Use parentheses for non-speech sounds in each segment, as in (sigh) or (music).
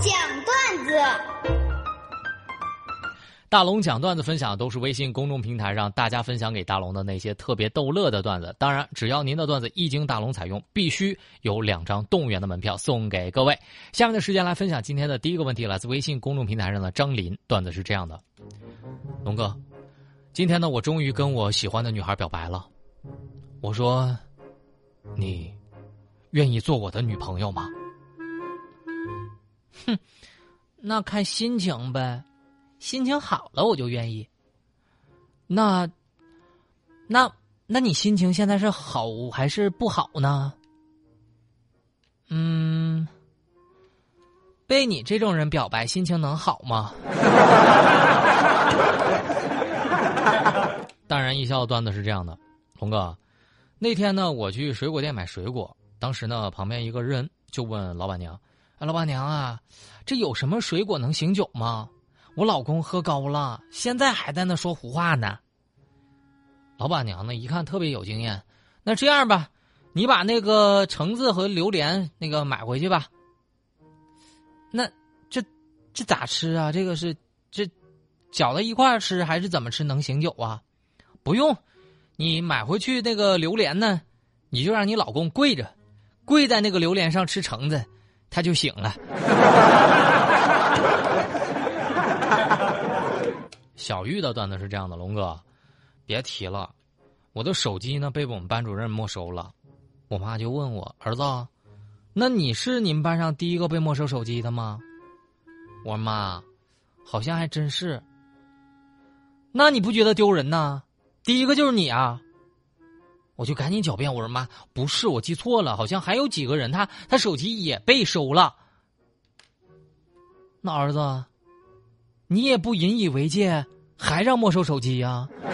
讲段子。大龙讲段子分享都是微信公众平台上大家分享给大龙的那些特别逗乐的段子。当然，只要您的段子一经大龙采用，必须有两张动物园的门票送给各位。下面的时间来分享今天的第一个问题，来自微信公众平台上的张林。段子是这样的：龙哥，今天呢，我终于跟我喜欢的女孩表白了。我说，你愿意做我的女朋友吗？哼，那看心情呗。心情好了，我就愿意。那，那，那你心情现在是好还是不好呢？嗯，被你这种人表白，心情能好吗？(laughs) 淡然一笑的段子是这样的，龙哥，那天呢，我去水果店买水果，当时呢，旁边一个人就问老板娘：“老板娘啊，这有什么水果能醒酒吗？”我老公喝高了，现在还在那说胡话呢。老板娘呢，一看特别有经验，那这样吧，你把那个橙子和榴莲那个买回去吧。那这这咋吃啊？这个是这搅在一块儿吃，还是怎么吃能醒酒啊？不用，你买回去那个榴莲呢，你就让你老公跪着，跪在那个榴莲上吃橙子，他就醒了。小玉的段子是这样的，龙哥，别提了，我的手机呢被我们班主任没收了，我妈就问我儿子，那你是你们班上第一个被没收手机的吗？我说妈，好像还真是。那你不觉得丢人呐？第一个就是你啊！我就赶紧狡辩，我说妈，不是我记错了，好像还有几个人他他手机也被收了。那儿子，你也不引以为戒。还让没收手机呀？(laughs)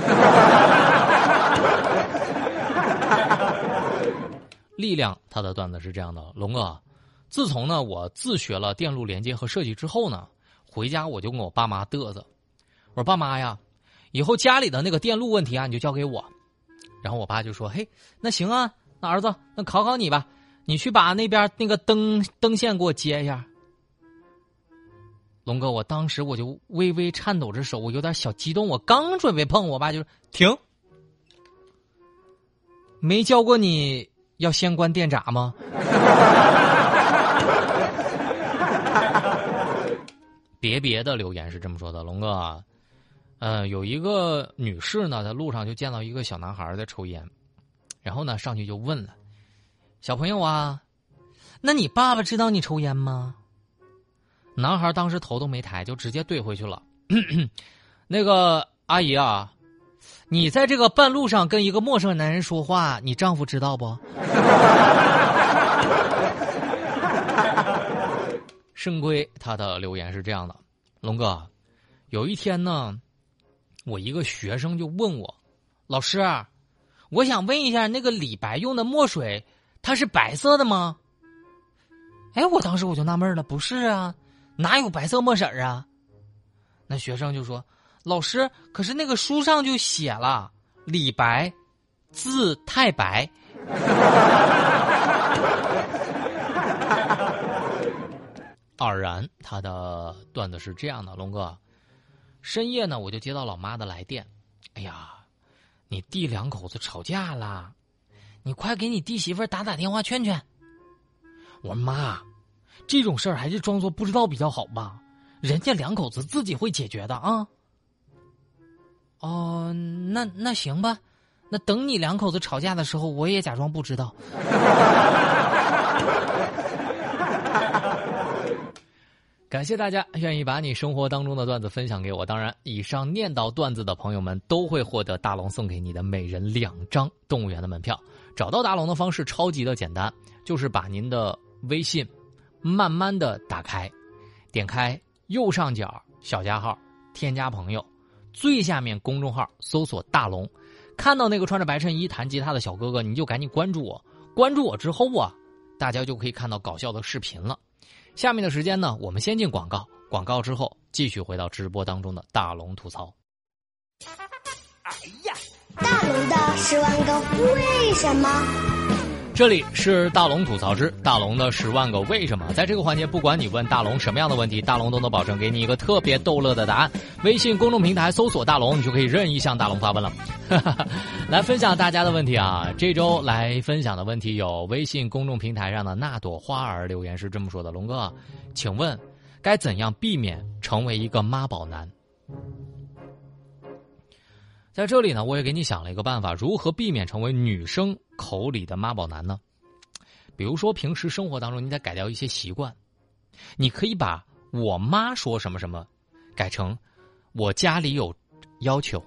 力量，他的段子是这样的：龙哥，自从呢我自学了电路连接和设计之后呢，回家我就跟我爸妈嘚瑟，我说爸妈呀，以后家里的那个电路问题啊，你就交给我。然后我爸就说：“嘿，那行啊，那儿子，那考考你吧，你去把那边那个灯灯线给我接一下。”龙哥，我当时我就微微颤抖着手，我有点小激动。我刚准备碰，我爸就停。没教过你要先关电闸吗？(laughs) 别别的留言是这么说的，龙哥，呃，有一个女士呢，在路上就见到一个小男孩在抽烟，然后呢上去就问了：“小朋友啊，那你爸爸知道你抽烟吗？”男孩当时头都没抬，就直接怼回去了。(clears throat) 那个阿姨啊，你在这个半路上跟一个陌生男人说话，你丈夫知道不？(laughs) 圣龟他的留言是这样的：龙哥，有一天呢，我一个学生就问我，老师，我想问一下，那个李白用的墨水，它是白色的吗？哎，我当时我就纳闷了，不是啊。哪有白色墨色啊？那学生就说：“老师，可是那个书上就写了李白，字太白。(laughs) (laughs) ”二然，他的段子是这样的：龙哥，深夜呢，我就接到老妈的来电，哎呀，你弟两口子吵架了，你快给你弟媳妇打打电话劝劝。我说妈。这种事儿还是装作不知道比较好吧，人家两口子自己会解决的啊。哦，那那行吧，那等你两口子吵架的时候，我也假装不知道。感谢大家愿意把你生活当中的段子分享给我。当然，以上念到段子的朋友们都会获得大龙送给你的每人两张动物园的门票。找到大龙的方式超级的简单，就是把您的微信。慢慢的打开，点开右上角小加号，添加朋友，最下面公众号搜索大龙，看到那个穿着白衬衣弹吉他的小哥哥，你就赶紧关注我。关注我之后啊，大家就可以看到搞笑的视频了。下面的时间呢，我们先进广告，广告之后继续回到直播当中的大龙吐槽。哎呀，大龙的十万个为什么。这里是大龙吐槽之大龙的十万个为什么，在这个环节，不管你问大龙什么样的问题，大龙都能保证给你一个特别逗乐的答案。微信公众平台搜索“大龙”，你就可以任意向大龙发问了。(laughs) 来分享大家的问题啊！这周来分享的问题有微信公众平台上的那朵花儿留言是这么说的：“龙哥，请问该怎样避免成为一个妈宝男？”在这里呢，我也给你想了一个办法，如何避免成为女生口里的妈宝男呢？比如说，平时生活当中，你得改掉一些习惯，你可以把我妈说什么什么，改成我家里有要求，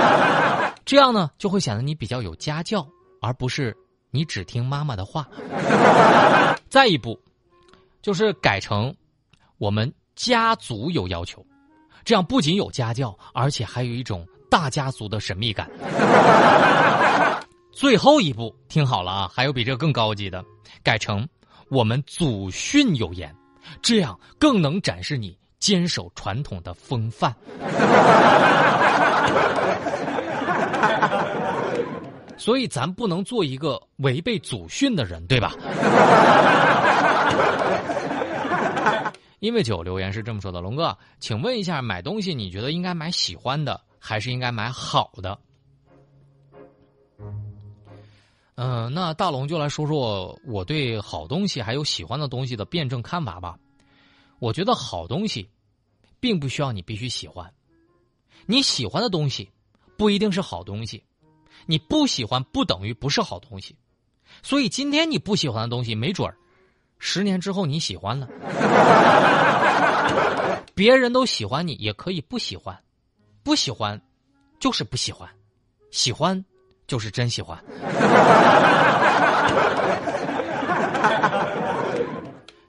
(laughs) 这样呢，就会显得你比较有家教，而不是你只听妈妈的话。再一步，就是改成我们家族有要求，这样不仅有家教，而且还有一种。大家族的神秘感。最后一步，听好了啊，还有比这更高级的，改成我们祖训有言，这样更能展示你坚守传统的风范。(laughs) 所以咱不能做一个违背祖训的人，对吧？因为九留言是这么说的，龙哥，请问一下，买东西你觉得应该买喜欢的？还是应该买好的。嗯，那大龙就来说说我对好东西还有喜欢的东西的辩证看法吧。我觉得好东西，并不需要你必须喜欢。你喜欢的东西，不一定是好东西。你不喜欢不等于不是好东西。所以今天你不喜欢的东西，没准儿，十年之后你喜欢了。别人都喜欢你，也可以不喜欢。不喜欢，就是不喜欢；喜欢，就是真喜欢。(laughs)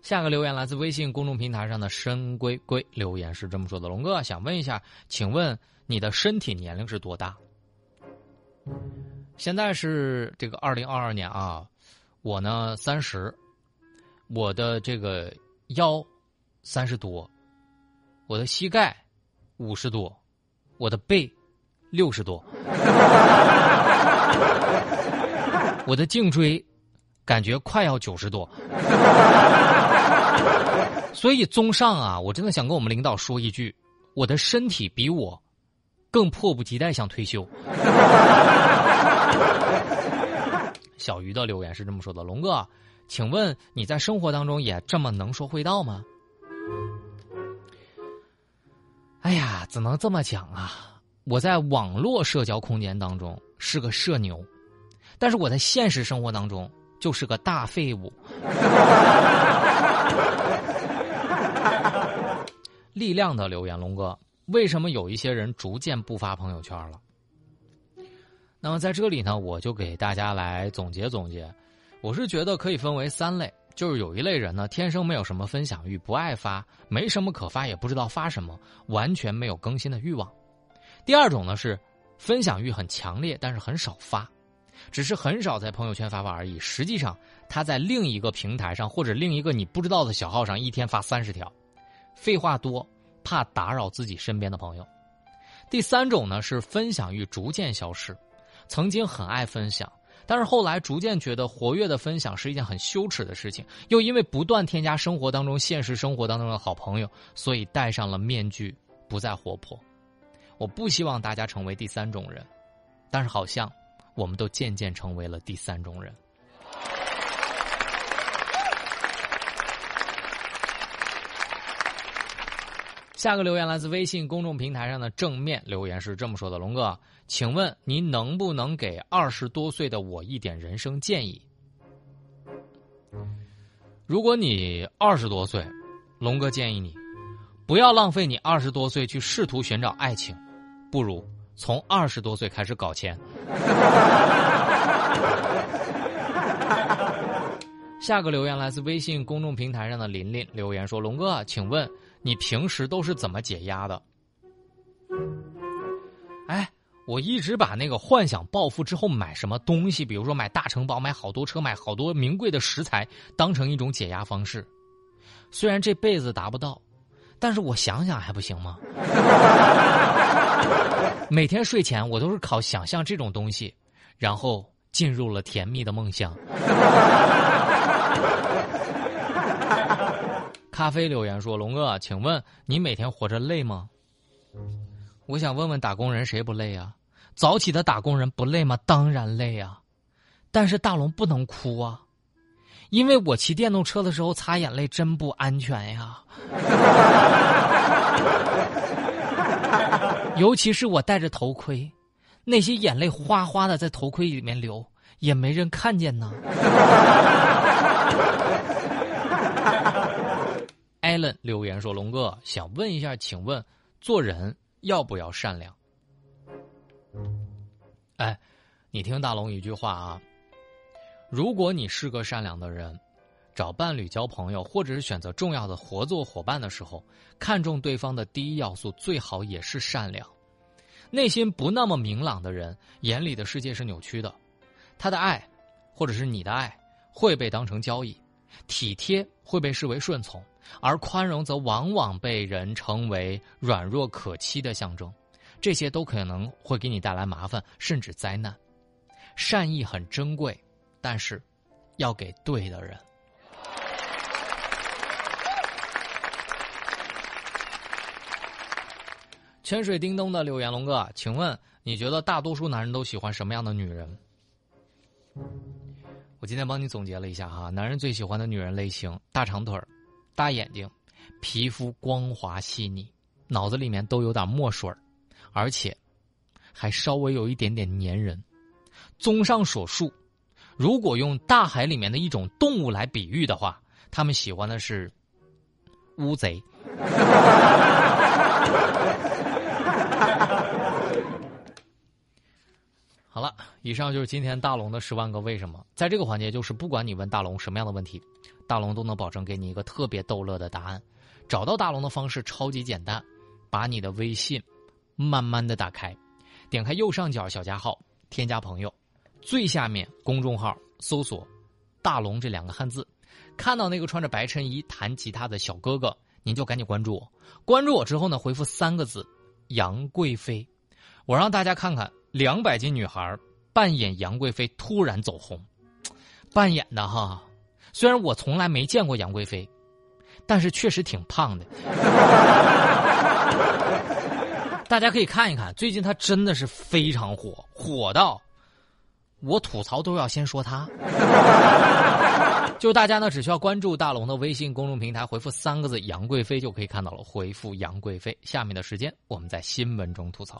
下个留言来自微信公众平台上的深龟龟留言是这么说的：“龙哥，想问一下，请问你的身体年龄是多大？现在是这个二零二二年啊，我呢三十，我的这个腰三十多，我的膝盖五十多。”我的背六十多，(laughs) 我的颈椎感觉快要九十多，所以综上啊，我真的想跟我们领导说一句：我的身体比我更迫不及待想退休。小鱼的留言是这么说的：龙哥，请问你在生活当中也这么能说会道吗？哎呀，只能这么讲啊！我在网络社交空间当中是个社牛，但是我在现实生活当中就是个大废物。力量的留言，龙哥，为什么有一些人逐渐不发朋友圈了？那么在这里呢，我就给大家来总结总结。我是觉得可以分为三类。就是有一类人呢，天生没有什么分享欲，不爱发，没什么可发，也不知道发什么，完全没有更新的欲望。第二种呢是，分享欲很强烈，但是很少发，只是很少在朋友圈发发而已。实际上他在另一个平台上或者另一个你不知道的小号上，一天发三十条，废话多，怕打扰自己身边的朋友。第三种呢是分享欲逐渐消失，曾经很爱分享。但是后来逐渐觉得活跃的分享是一件很羞耻的事情，又因为不断添加生活当中现实生活当中的好朋友，所以戴上了面具，不再活泼。我不希望大家成为第三种人，但是好像我们都渐渐成为了第三种人。下个留言来自微信公众平台上的正面留言是这么说的：“龙哥，请问您能不能给二十多岁的我一点人生建议？如果你二十多岁，龙哥建议你不要浪费你二十多岁去试图寻找爱情，不如从二十多岁开始搞钱。(laughs) ”下个留言来自微信公众平台上的琳琳留言说：“龙哥，请问。”你平时都是怎么解压的？哎，我一直把那个幻想暴富之后买什么东西，比如说买大城堡、买好多车、买好多名贵的食材，当成一种解压方式。虽然这辈子达不到，但是我想想还不行吗？(laughs) (laughs) 每天睡前我都是靠想象这种东西，然后进入了甜蜜的梦乡。(laughs) 咖啡留言说：“龙哥，请问你每天活着累吗？”我想问问打工人谁不累啊？早起的打工人不累吗？当然累啊！但是大龙不能哭啊，因为我骑电动车的时候擦眼泪真不安全呀。(laughs) 尤其是我戴着头盔，那些眼泪哗哗的在头盔里面流，也没人看见呢。(laughs) 艾伦留言说：“龙哥，想问一下，请问做人要不要善良？”哎，你听大龙一句话啊，如果你是个善良的人，找伴侣、交朋友，或者是选择重要的合作伙伴的时候，看重对方的第一要素最好也是善良。内心不那么明朗的人，眼里的世界是扭曲的，他的爱，或者是你的爱，会被当成交易；体贴会被视为顺从，而宽容则往往被人称为软弱可欺的象征。这些都可能会给你带来麻烦，甚至灾难。善意很珍贵，但是要给对的人。泉水叮咚的柳岩，龙哥，请问你觉得大多数男人都喜欢什么样的女人？我今天帮你总结了一下哈，男人最喜欢的女人类型：大长腿儿大眼睛，皮肤光滑细腻，脑子里面都有点墨水儿。而且，还稍微有一点点粘人。综上所述，如果用大海里面的一种动物来比喻的话，他们喜欢的是乌贼。(laughs) (laughs) 好了，以上就是今天大龙的十万个为什么。在这个环节，就是不管你问大龙什么样的问题，大龙都能保证给你一个特别逗乐的答案。找到大龙的方式超级简单，把你的微信。慢慢的打开，点开右上角小加号，添加朋友，最下面公众号搜索“大龙”这两个汉字，看到那个穿着白衬衣弹吉他的小哥哥，您就赶紧关注我。关注我之后呢，回复三个字“杨贵妃”，我让大家看看两百斤女孩扮演杨贵妃突然走红，扮演的哈。虽然我从来没见过杨贵妃，但是确实挺胖的。(laughs) 大家可以看一看，最近她真的是非常火，火到我吐槽都要先说她。就大家呢，只需要关注大龙的微信公众平台，回复三个字“杨贵妃”就可以看到了。回复“杨贵妃”，下面的时间我们在新闻中吐槽。